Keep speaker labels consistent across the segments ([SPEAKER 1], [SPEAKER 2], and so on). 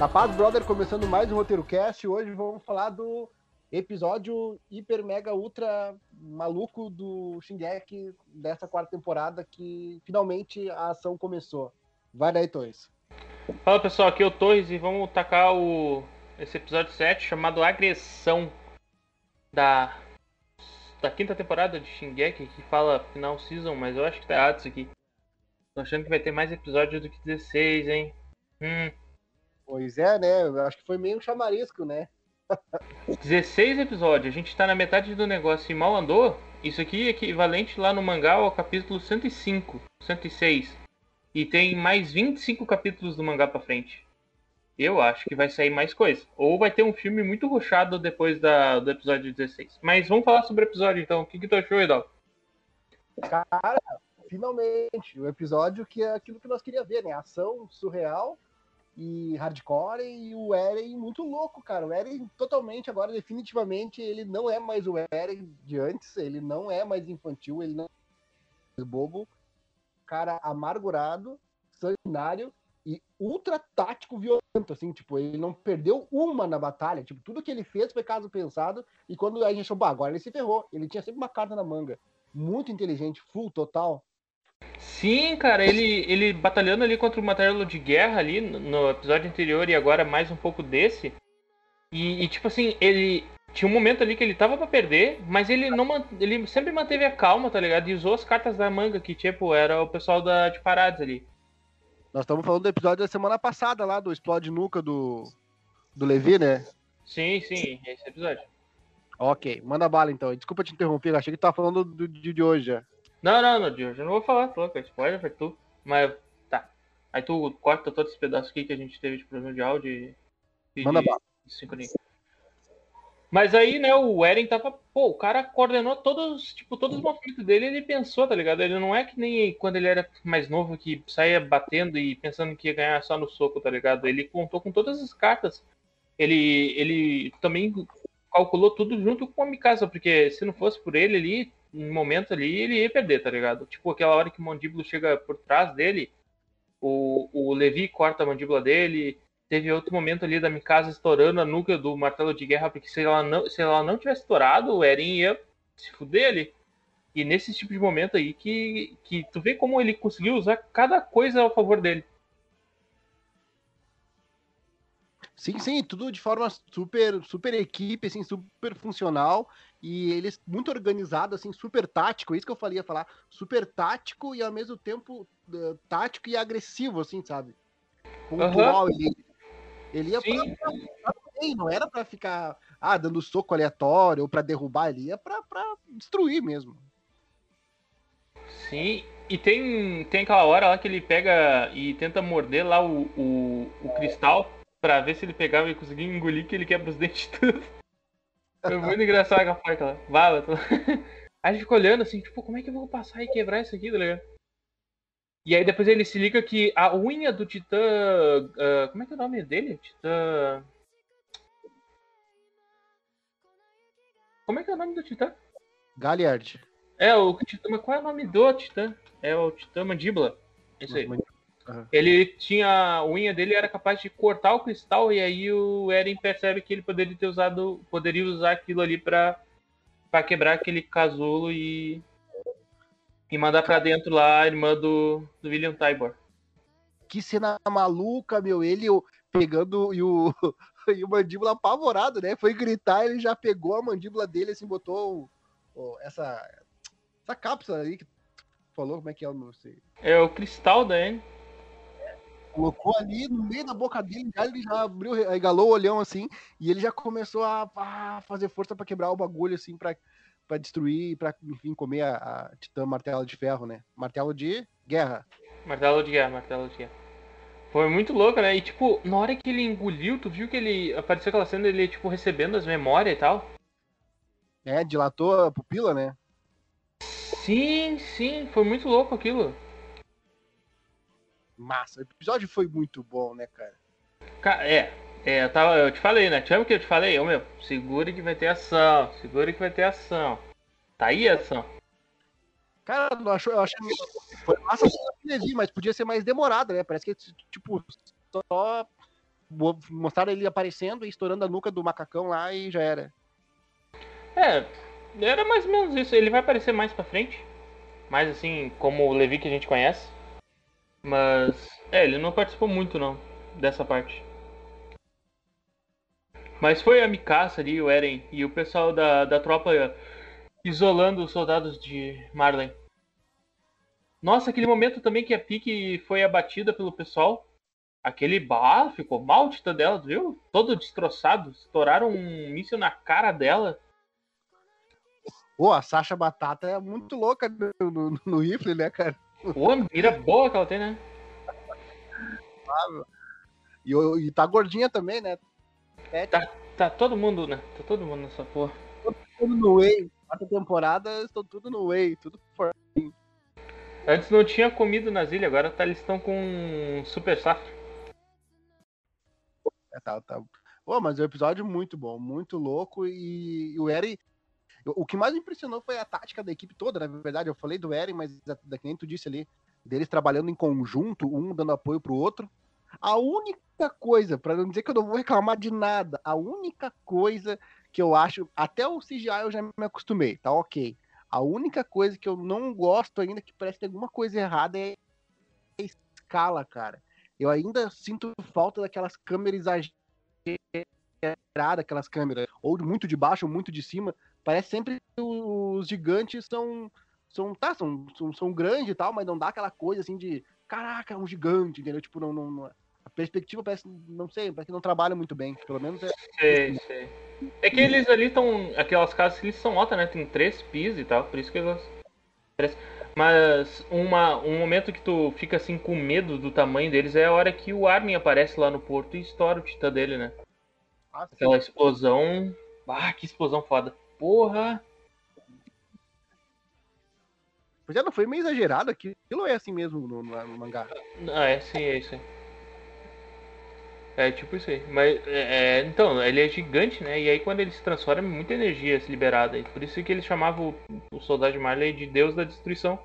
[SPEAKER 1] Rapaz, brother, começando mais um Roteiro Cast. Hoje vamos falar do episódio hiper, mega, ultra maluco do Shingeki dessa quarta temporada que finalmente a ação começou. Vai daí, Torres.
[SPEAKER 2] Fala pessoal, aqui é o Torres e vamos tacar o... esse episódio 7 chamado Agressão da da quinta temporada de Shingeki que fala final season, mas eu acho que tá errado isso aqui. Tô achando que vai ter mais episódios do que 16, hein? Hum.
[SPEAKER 1] Pois é, né? Eu acho que foi meio um chamarisco, né?
[SPEAKER 2] 16 episódios, a gente tá na metade do negócio e mal andou. Isso aqui é equivalente lá no mangá ao capítulo 105, 106. E tem mais 25 capítulos do mangá pra frente. Eu acho que vai sair mais coisa. Ou vai ter um filme muito ruchado depois da, do episódio 16. Mas vamos falar sobre o episódio então. O que, que tu achou, Edal?
[SPEAKER 1] Cara, finalmente, o episódio que é aquilo que nós queríamos ver, né? Ação surreal e hardcore e o Eren muito louco, cara. O Eren totalmente agora, definitivamente, ele não é mais o Eren de antes, ele não é mais infantil, ele não é mais bobo. Cara amargurado, sanguinário e ultra tático violento, assim, tipo, ele não perdeu uma na batalha, tipo, tudo que ele fez foi caso pensado, e quando a gente achou, agora ele se ferrou, ele tinha sempre uma carta na manga. Muito inteligente, full, total.
[SPEAKER 2] Sim, cara, ele, ele batalhando ali contra o martelo de guerra ali no episódio anterior e agora mais um pouco desse. E, e, tipo assim, ele tinha um momento ali que ele tava para perder, mas ele não ele sempre manteve a calma, tá ligado? E usou as cartas da manga que tipo era o pessoal da de paradas ali.
[SPEAKER 1] Nós estamos falando do episódio da semana passada lá do explode nuca do do Levi, né?
[SPEAKER 2] Sim, sim, esse episódio.
[SPEAKER 1] Ok, manda bala então. Desculpa te interromper, achei que tu tava falando do, do de hoje já.
[SPEAKER 2] Não, não, não, de eu não vou falar, tô, é spoiler pra tu. Mas tá. Aí tu corta todos os pedaços aqui que a gente teve de problema de áudio e.
[SPEAKER 1] Manda bala.
[SPEAKER 2] Sincronia. Mas aí, né, o Eren tava. Pô, o cara coordenou todos, tipo, todos os movimentos dele ele pensou, tá ligado? Ele não é que nem quando ele era mais novo que saía batendo e pensando que ia ganhar só no soco, tá ligado? Ele contou com todas as cartas. Ele, ele também calculou tudo junto com a Mikasa, porque se não fosse por ele ali, um momento ali, ele ia perder, tá ligado? Tipo, aquela hora que o mandíbulo chega por trás dele, o, o Levi corta a mandíbula dele. Teve outro momento ali da Mikasa estourando a nuca do martelo de guerra, porque se ela não, se ela não tivesse estourado, o Eren ia se fuder ali. E nesse tipo de momento aí que, que tu vê como ele conseguiu usar cada coisa a favor dele.
[SPEAKER 1] Sim, sim, tudo de forma super, super equipe, assim, super funcional e eles muito organizado, assim, super tático, isso que eu falei ia falar, super tático e ao mesmo tempo uh, tático e agressivo, assim, sabe? Pontual, uhum. ele, ele ia pra, pra, pra, não era para ficar ah, dando soco aleatório ou para derrubar, ele ia pra, pra destruir mesmo.
[SPEAKER 2] Sim, e tem, tem aquela hora lá que ele pega e tenta morder lá o, o, o cristal pra ver se ele pegava e conseguia engolir que ele quebra os dentes tudo. Foi muito engraçado a parte lá. Vala, tô... Aí a gente fica olhando assim, tipo, como é que eu vou passar e quebrar isso aqui, tá ligado? E aí depois ele se liga que a unha do Titã. Uh, como é que é o nome dele? Titã. Como é que é o nome do Titã?
[SPEAKER 1] Galliard.
[SPEAKER 2] É, o Titã. Mas qual é o nome do Titã? É o Titã Mandíbula. Isso aí. Uhum. Ele tinha. A unha dele era capaz de cortar o cristal, e aí o Eren percebe que ele poderia ter usado. Poderia usar aquilo ali pra, pra quebrar aquele casulo e. E mandar pra dentro lá a irmã do, do William Tybor.
[SPEAKER 1] Que cena maluca, meu. Ele pegando e o, e o mandíbula apavorado, né? Foi gritar, ele já pegou a mandíbula dele, assim, botou o, essa, essa cápsula aí que falou, como é que é o não sei.
[SPEAKER 2] É o cristal da Anne
[SPEAKER 1] colocou ali no meio da boca dele, já, ele já abriu, regalou o olhão assim, e ele já começou a, a fazer força para quebrar o bagulho assim, para para destruir, para enfim comer a, a Titã Martelo de Ferro, né? Martelo de guerra.
[SPEAKER 2] Martelo de guerra, martelo de guerra. Foi muito louco, né? E tipo, na hora que ele engoliu, tu viu que ele apareceu aquela cena dele tipo recebendo as memórias e tal?
[SPEAKER 1] É, dilatou a pupila, né?
[SPEAKER 2] Sim, sim, foi muito louco aquilo
[SPEAKER 1] massa. O episódio foi muito bom, né, cara?
[SPEAKER 2] É, é eu, tava, eu te falei, né? Te lembra que eu te falei? Ô meu, segure que vai ter ação, segure que vai ter ação. Tá aí a ação.
[SPEAKER 1] Cara, eu acho, eu foi massa mas podia ser mais demorado, né? Parece que, tipo, só mostraram ele aparecendo e estourando a nuca do macacão lá e já era.
[SPEAKER 2] É, era mais ou menos isso. Ele vai aparecer mais pra frente. Mais assim, como o Levi que a gente conhece. Mas, é, ele não participou muito não dessa parte. Mas foi a Mikasa ali, o Eren e o pessoal da, da tropa isolando os soldados de Marley. Nossa, aquele momento também que a Pique foi abatida pelo pessoal. Aquele bar ficou mal tita dela, viu? Todo destroçado. Estouraram um míssil na cara dela.
[SPEAKER 1] Pô, a Sasha Batata é muito louca no, no, no rifle, né, cara?
[SPEAKER 2] Pô, mira boa que ela tem, né?
[SPEAKER 1] E, e tá gordinha também, né?
[SPEAKER 2] É. Tá, tá todo mundo, né? Tá todo mundo nessa porra.
[SPEAKER 1] Tudo no Whey. Quarta temporada, estão tudo no Whey, tudo fortinho.
[SPEAKER 2] Antes não tinha comido nas ilhas, agora tá, eles estão com super safra.
[SPEAKER 1] É, tá, tá. Pô, mas é um episódio muito bom, muito louco e, e o O que mais me impressionou foi a tática da equipe toda, na verdade. Eu falei do Eren, mas da, da que nem tu disse ali, deles trabalhando em conjunto, um dando apoio pro outro. A única coisa, para não dizer que eu não vou reclamar de nada, a única coisa que eu acho, até o CGI eu já me acostumei, tá ok. A única coisa que eu não gosto ainda, que parece que tem alguma coisa errada, é a escala, cara. Eu ainda sinto falta daquelas câmeras exageradas, aquelas câmeras, ou muito de baixo ou muito de cima. Parece sempre que os gigantes são. São, tá, são, são, são grandes e tal, mas não dá aquela coisa assim de caraca, é um gigante, entendeu? Tipo, não, não, não, a perspectiva parece, não sei, parece que não trabalha muito bem. Pelo menos é.
[SPEAKER 2] Sei, sei. É que eles ali estão. Aquelas casas eles são altas, né? Tem três pisos e tal, por isso que elas. Mas uma, um momento que tu fica assim com medo do tamanho deles é a hora que o Armin aparece lá no porto e estoura o titã dele, né? Ah, Aquela explosão. Ah, que explosão foda. Porra!
[SPEAKER 1] Pois é, não foi meio exagerado aquilo é assim mesmo no, no, no mangá?
[SPEAKER 2] Ah, é sim, é isso aí. É tipo isso aí. Mas, é, é, então, ele é gigante, né? E aí quando ele se transforma, é muita energia se liberada. E por isso que ele chamava o, o soldado de Marley de Deus da Destruição.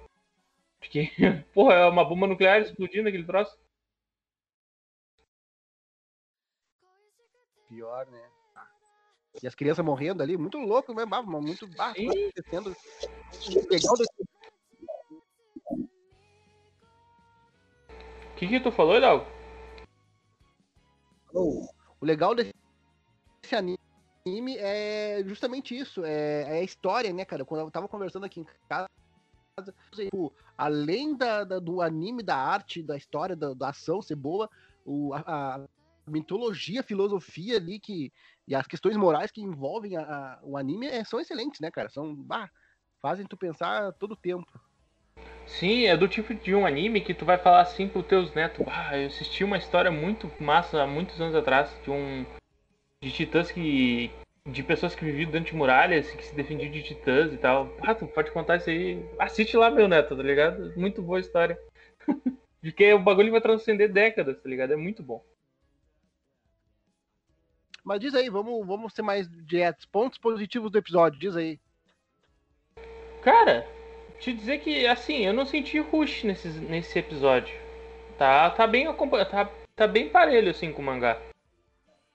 [SPEAKER 2] Porque, porra, é uma bomba nuclear explodindo aquele troço.
[SPEAKER 1] Pior, né? E as crianças morrendo ali, muito louco, né? Muito baixo, acontecendo. Legal desse...
[SPEAKER 2] O que que tu falou, Léo?
[SPEAKER 1] o legal desse anime é justamente isso, é, é, a história, né, cara? Quando eu tava conversando aqui em casa, tipo, além da, da, do anime, da arte, da história, da, da ação ser boa, o, a, a, mitologia, a filosofia ali que, e as questões morais que envolvem a, a, o anime é, são excelentes, né, cara? São, bah, fazem tu pensar todo o tempo.
[SPEAKER 2] Sim, é do tipo de um anime que tu vai falar assim pros teus netos. Eu assisti uma história muito massa há muitos anos atrás de um. de titãs que. de pessoas que viviam dentro de muralhas, que se defendiam de titãs e tal. Ah, tu pode contar isso aí. Assiste lá, meu neto, tá ligado? Muito boa história. Porque o bagulho vai transcender décadas, tá ligado? É muito bom.
[SPEAKER 1] Mas diz aí, vamos, vamos ser mais diretos. Pontos positivos do episódio, diz aí.
[SPEAKER 2] Cara, te dizer que, assim, eu não senti rush nesse, nesse episódio. Tá, tá, bem, tá, tá bem parelho, assim, com o mangá.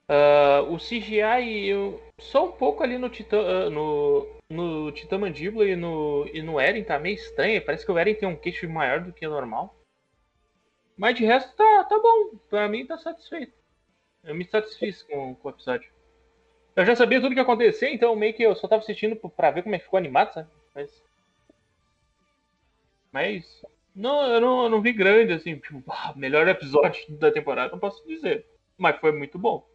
[SPEAKER 2] Uh, o CGI, eu, só um pouco ali no Titã, uh, no, no Titã Mandíbula e no, e no Eren tá meio estranho. Parece que o Eren tem um queixo maior do que o normal. Mas de resto tá, tá bom. Pra mim tá satisfeito. Eu me satisfiz com, com o episódio. Eu já sabia tudo que ia acontecer, então meio que eu só tava assistindo pra ver como é que ficou animado, sabe? Mas mas não, eu não, eu não vi grande, assim, tipo, ah, melhor episódio da temporada, não posso dizer. Mas foi muito bom.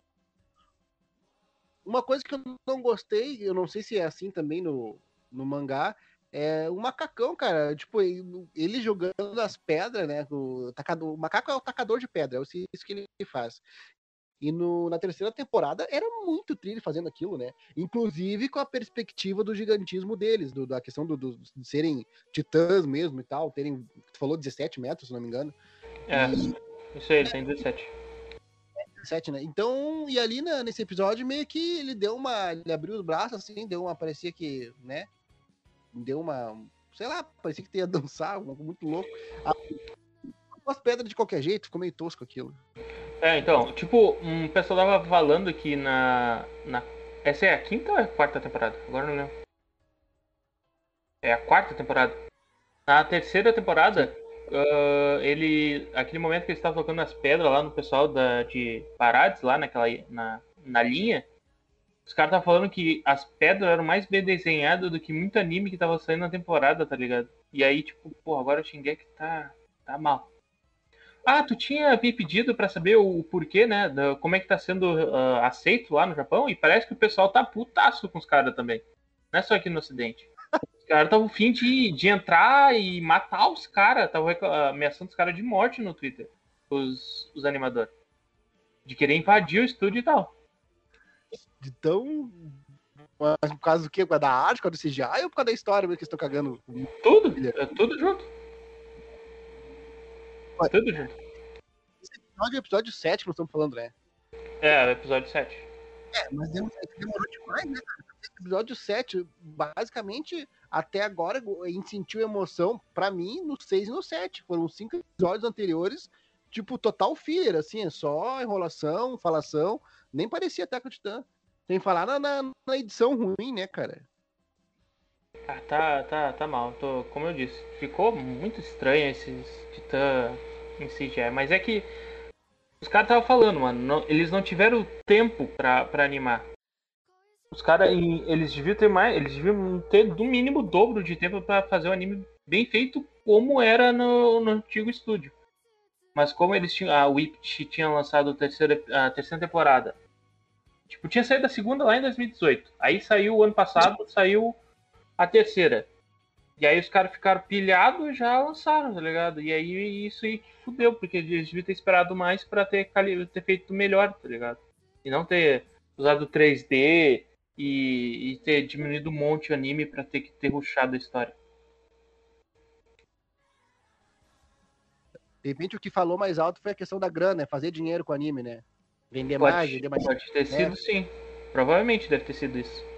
[SPEAKER 1] Uma coisa que eu não gostei, eu não sei se é assim também no, no mangá, é o macacão, cara. Tipo, ele jogando as pedras, né? O, tacador, o macaco é o tacador de pedra, é isso que ele faz. E no, na terceira temporada era muito trilho fazendo aquilo, né? Inclusive com a perspectiva do gigantismo deles, do, da questão do, do, de serem titãs mesmo e tal, terem, tu falou 17 metros, se não me engano.
[SPEAKER 2] É, e, isso aí, tem 17.
[SPEAKER 1] 17, né? Então, e ali na, nesse episódio, meio que ele deu uma. Ele abriu os braços assim, deu uma. Parecia que, né? Deu uma. Sei lá, parecia que ia dançar, muito louco. As pedras de qualquer jeito, ficou meio tosco aquilo.
[SPEAKER 2] É, então, tipo, um pessoal tava falando que na, na. Essa é a quinta ou é a quarta temporada? Agora não lembro. É a quarta temporada. Na terceira temporada, uh, ele. Aquele momento que eles estavam tocando as pedras lá no pessoal da, de Parades, lá naquela. Na, na linha. Os caras estavam falando que as pedras eram mais bem desenhadas do que muito anime que tava saindo na temporada, tá ligado? E aí, tipo, pô, agora o Shingeki tá, tá mal. Ah, tu tinha me pedido para saber o porquê, né? Da, como é que tá sendo uh, aceito lá no Japão, e parece que o pessoal tá putaço com os caras também. Não é só aqui no Ocidente. Os caras estavam fim de, de entrar e matar os caras, estavam ameaçando os caras de morte no Twitter, os, os animadores. De querer invadir o estúdio e tal.
[SPEAKER 1] De tão. Mas por causa do quê? Por causa da arte, por causa do CGI ou por causa da história mesmo que estão cagando?
[SPEAKER 2] Tudo, é tudo junto. Tudo junto.
[SPEAKER 1] Esse episódio é o episódio 7 que nós estamos falando, né?
[SPEAKER 2] É, o episódio 7.
[SPEAKER 1] É, mas demorou demais, né, cara? Episódio 7, basicamente, até agora, a gente sentiu emoção, pra mim, no 6 e no 7. Foram cinco episódios anteriores, tipo, total filler, assim, é só enrolação, falação. Nem parecia Attack on Titan. Sem falar na, na, na, edição ruim, né, cara?
[SPEAKER 2] Ah, tá, tá, tá mal. Tô, como eu disse, ficou muito estranho esses Titã em CGI. Mas é que os caras estavam falando, mano, não, eles não tiveram tempo pra, pra animar. Os caras, eles deviam ter mais, eles deviam ter do mínimo o dobro de tempo para fazer o anime bem feito como era no, no antigo estúdio. Mas como eles tinham, a Whip tinha lançado terceira, a terceira temporada. Tipo, tinha saído a segunda lá em 2018. Aí saiu o ano passado, saiu a terceira. E aí os caras ficaram pilhados e já lançaram, tá ligado? E aí isso aí fudeu, porque eles deviam ter esperado mais para ter, ter feito melhor, tá ligado? E não ter usado 3D e, e ter diminuído um monte o anime para ter que ter ruxado a história.
[SPEAKER 1] De repente o que falou mais alto foi a questão da grana, é fazer dinheiro com o anime, né? Vender pode, mais, vender mais.
[SPEAKER 2] Pode ter sido é. sim. Provavelmente deve ter sido isso.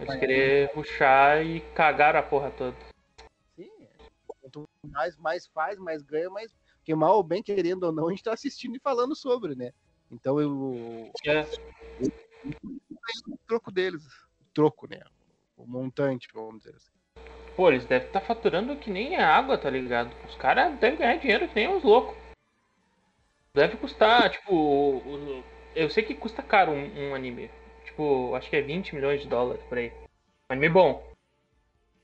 [SPEAKER 2] Eles querer ruxar e cagar a porra toda.
[SPEAKER 1] Sim. Quanto mais, mais faz, mais ganha, mais. Porque mal ou bem, querendo ou não, a gente tá assistindo e falando sobre, né? Então eu. É. O troco deles. O troco, né? O montante, vamos dizer assim.
[SPEAKER 2] Pô, eles devem estar tá faturando que nem água, tá ligado? Os caras devem ganhar dinheiro que nem os loucos. Deve custar, tipo. Eu sei que custa caro um, um, anime. Tipo, acho que é 20 milhões de dólares por aí. Um anime bom.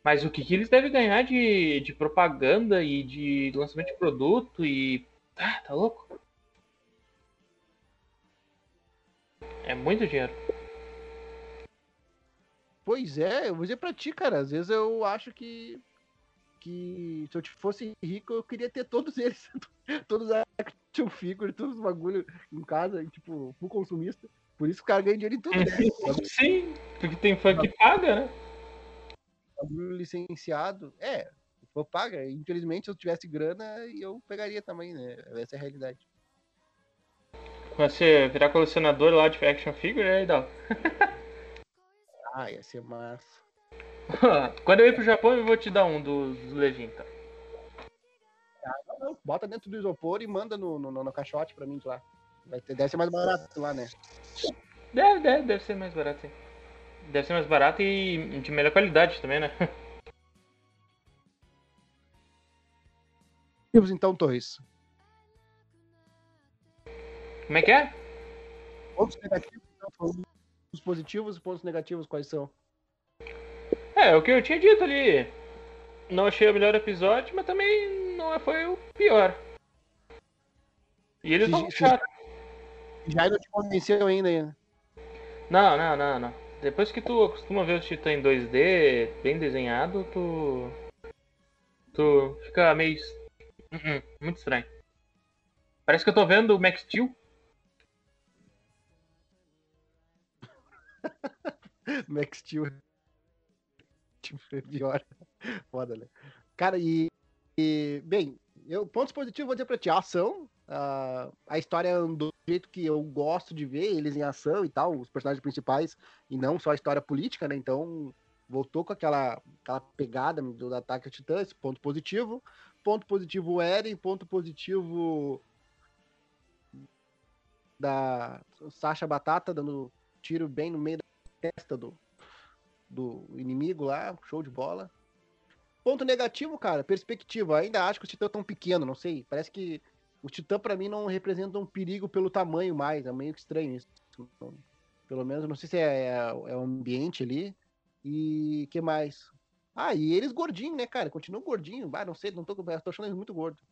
[SPEAKER 2] Mas o que, que eles devem ganhar de, de propaganda e de lançamento de produto e. Ah, tá louco? É muito dinheiro.
[SPEAKER 1] Pois é, eu vou dizer pra ti, cara. Às vezes eu acho que. Que se eu fosse rico, eu queria ter todos eles. todos as action figure, todos os bagulho em casa, tipo, full consumista. Por isso o cara ganha dinheiro em tudo, né?
[SPEAKER 2] Sim, porque tem fã que paga, né?
[SPEAKER 1] Licenciado. É, for paga. Infelizmente, se eu tivesse grana, eu pegaria também, né? Essa é a realidade.
[SPEAKER 2] Você virar colecionador lá de action figure, aí dá.
[SPEAKER 1] Ah, ia ser massa.
[SPEAKER 2] Quando eu ir pro Japão, eu vou te dar um dos do então.
[SPEAKER 1] Ah, não, não. Bota dentro do isopor e manda no, no, no caixote pra mim lá. Vai ter, deve ser mais barato lá, né?
[SPEAKER 2] Deve, deve, deve ser mais barato, sim. Deve ser mais barato e de melhor qualidade também, né?
[SPEAKER 1] então, Torres.
[SPEAKER 2] Como é que é?
[SPEAKER 1] Pontos negativos, então, os positivos e pontos negativos quais são?
[SPEAKER 2] É, o que eu tinha dito ali. Não achei o melhor episódio, mas também não foi o pior. E eles vão
[SPEAKER 1] Já, já não te convenceu ainda, ainda.
[SPEAKER 2] Não, não, não, não. Depois que tu acostuma ver os Titãs em 2D, bem desenhado, tu. Tu fica meio. Uh -uh, muito estranho. Parece que eu tô vendo o Max Steel.
[SPEAKER 1] Max Steel. Tipo, pior. Foda, né? Cara, e, e. bem, eu, pontos positivos vou dizer pra ti. A ação. A, a história do jeito que eu gosto de ver eles em ação e tal, os personagens principais, e não só a história política, né? Então, voltou com aquela, aquela pegada do ataque a Titãs, ponto positivo. Ponto positivo Eren, ponto positivo da Sasha Batata dando tiro bem no meio da testa do, do inimigo lá, show de bola. Ponto negativo, cara, perspectiva. Ainda acho que os titãs tão pequeno, não sei. Parece que o titã para mim não representa um perigo pelo tamanho mais, é meio estranho isso. Pelo menos, não sei se é, é, é o ambiente ali. E que mais? Ah, e eles gordinhos, né, cara? Continuam gordinho. Ah, não sei, não tô, tô achando eles muito gordos.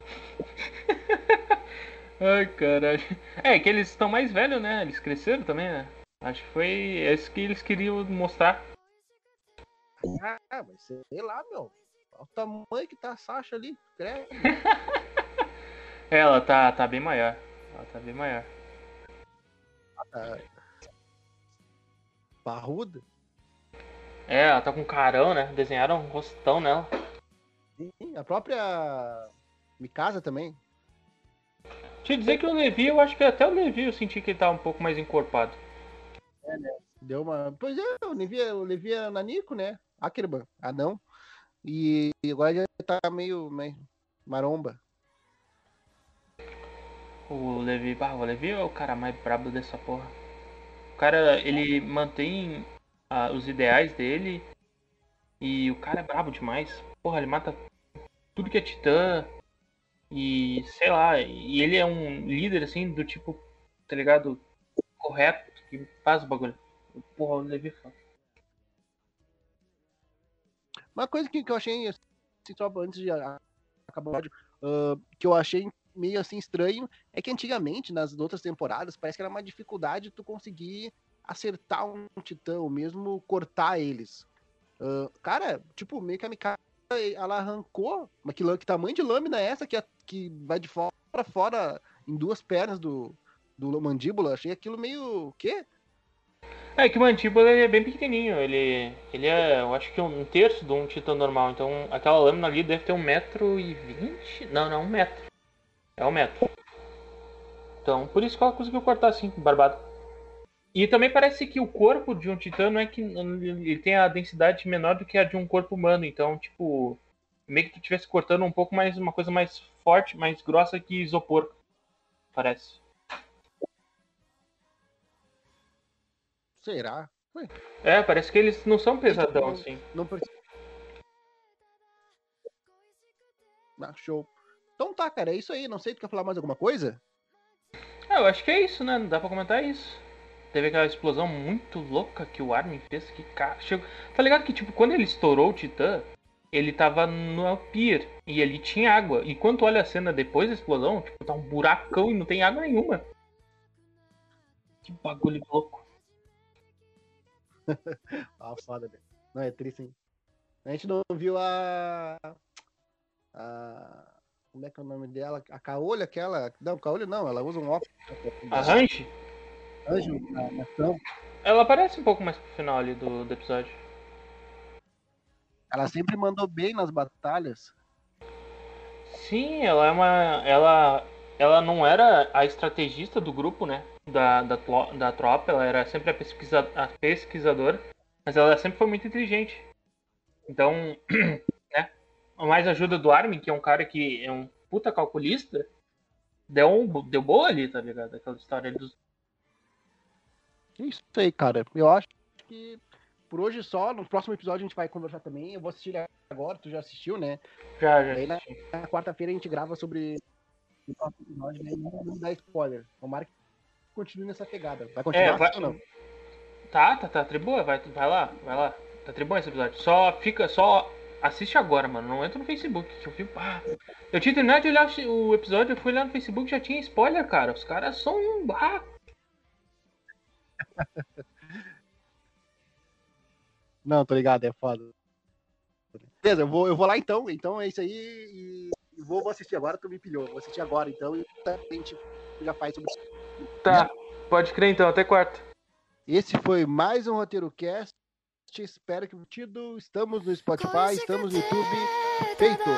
[SPEAKER 2] Ai, caralho. É que eles estão mais velhos, né? Eles cresceram também, né? Acho que foi isso que eles queriam mostrar.
[SPEAKER 1] Ah, mas sei lá, meu. Olha o tamanho que tá a Sasha ali, credo.
[SPEAKER 2] ela tá, tá bem maior. Ela tá bem maior.
[SPEAKER 1] Ah, Parruda?
[SPEAKER 2] É, ela tá com carão, né? Desenharam um rostão nela.
[SPEAKER 1] Sim, a própria Mikasa também.
[SPEAKER 2] Te dizer que o Levi, eu acho que até o Levi eu senti que ele tá um pouco mais encorpado.
[SPEAKER 1] É, né? Deu uma. Pois é, o Levi, o Levi é Nanico, né? Ackerman, anão. E agora já tá meio, meio maromba.
[SPEAKER 2] O Levi, o Levi é o cara mais brabo dessa porra. O cara, ele mantém ah, os ideais dele e o cara é brabo demais. Porra, ele mata tudo que é titã e sei lá, e ele é um líder assim do tipo, tá ligado? Correto, que faz o bagulho. Porra, o Levi é
[SPEAKER 1] Uma coisa que, que eu achei, assim, só antes de acabar uh, que eu achei meio assim estranho é que antigamente, nas outras temporadas, parece que era uma dificuldade tu conseguir acertar um titã, ou mesmo cortar eles. Uh, cara, tipo, meio que a Mikasa, ela arrancou, mas que, que tamanho de lâmina é essa que, que vai de fora para fora em duas pernas do, do mandíbula? Achei aquilo meio. o quê?
[SPEAKER 2] É que o mandíbula é bem pequenininho, ele, ele é, eu acho que um terço de um titã normal, então aquela lâmina ali deve ter um metro e vinte, não, não, um metro, é um metro. Então, por isso que ela conseguiu cortar assim, barbado. E também parece que o corpo de um titã não é que ele tem a densidade menor do que a de um corpo humano, então, tipo, meio que tu estivesse cortando um pouco mais, uma coisa mais forte, mais grossa que isopor, parece.
[SPEAKER 1] Será?
[SPEAKER 2] Ué. É, parece que eles não são pesadão não, assim. Não
[SPEAKER 1] ah, show. Então tá, cara, é isso aí. Não sei, tu quer falar mais alguma coisa?
[SPEAKER 2] É, eu acho que é isso, né? Não dá pra comentar isso. Teve aquela explosão muito louca que o Armin fez. Que cara. Chegou... Tá ligado que, tipo, quando ele estourou o Titã, ele tava no pier e ali tinha água. E quando olha a cena depois da explosão, tipo, tá um buracão e não tem água nenhuma. Que bagulho louco.
[SPEAKER 1] ah, foda, velho. Não, é triste, hein? A gente não viu a. A. Como é que é o nome dela? A Caolha, aquela. Não, Caolha não, ela usa um óculos.
[SPEAKER 2] A Range?
[SPEAKER 1] Anjo, a ação.
[SPEAKER 2] Ela aparece um pouco mais pro final ali do, do episódio.
[SPEAKER 1] Ela sempre mandou bem nas batalhas.
[SPEAKER 2] Sim, ela é uma. Ela. Ela não era a estrategista do grupo, né? da, da, da tropa, ela era sempre a, pesquisa, a pesquisadora, mas ela sempre foi muito inteligente. Então, mais ajuda do Armin, que é um cara que é um puta calculista, deu, um, deu boa ali, tá ligado? Aquela história dos.
[SPEAKER 1] Isso aí, cara. Eu acho que por hoje só. No próximo episódio a gente vai conversar também. Eu vou assistir agora, tu já assistiu, né?
[SPEAKER 2] Já, já.
[SPEAKER 1] Aí na, na quarta-feira a gente grava sobre o próximo episódio, né? Não, não dá spoiler. Tomara que continue nessa pegada. Vai continuar é, vai... ou não?
[SPEAKER 2] Tá, tá, tá, tribua, vai, vai lá, vai lá. Tá tribão esse episódio. Só fica, só assiste agora, mano. Não entra no Facebook. Que eu fico. Ah, eu tinha terminado de olhar o episódio, eu fui lá no Facebook já tinha spoiler, cara. Os caras são um. Ah.
[SPEAKER 1] Não, tô ligado, é foda. Beleza, eu vou, eu vou lá então. Então é isso aí. E vou, vou assistir agora, tu me pilhou. Vou assistir agora então e a gente já faz sobre isso.
[SPEAKER 2] Tá, pode crer então, até quarta.
[SPEAKER 1] Esse foi mais um Roteiro Cast. Espero que tido. Estamos no Spotify, estamos no YouTube. Feito!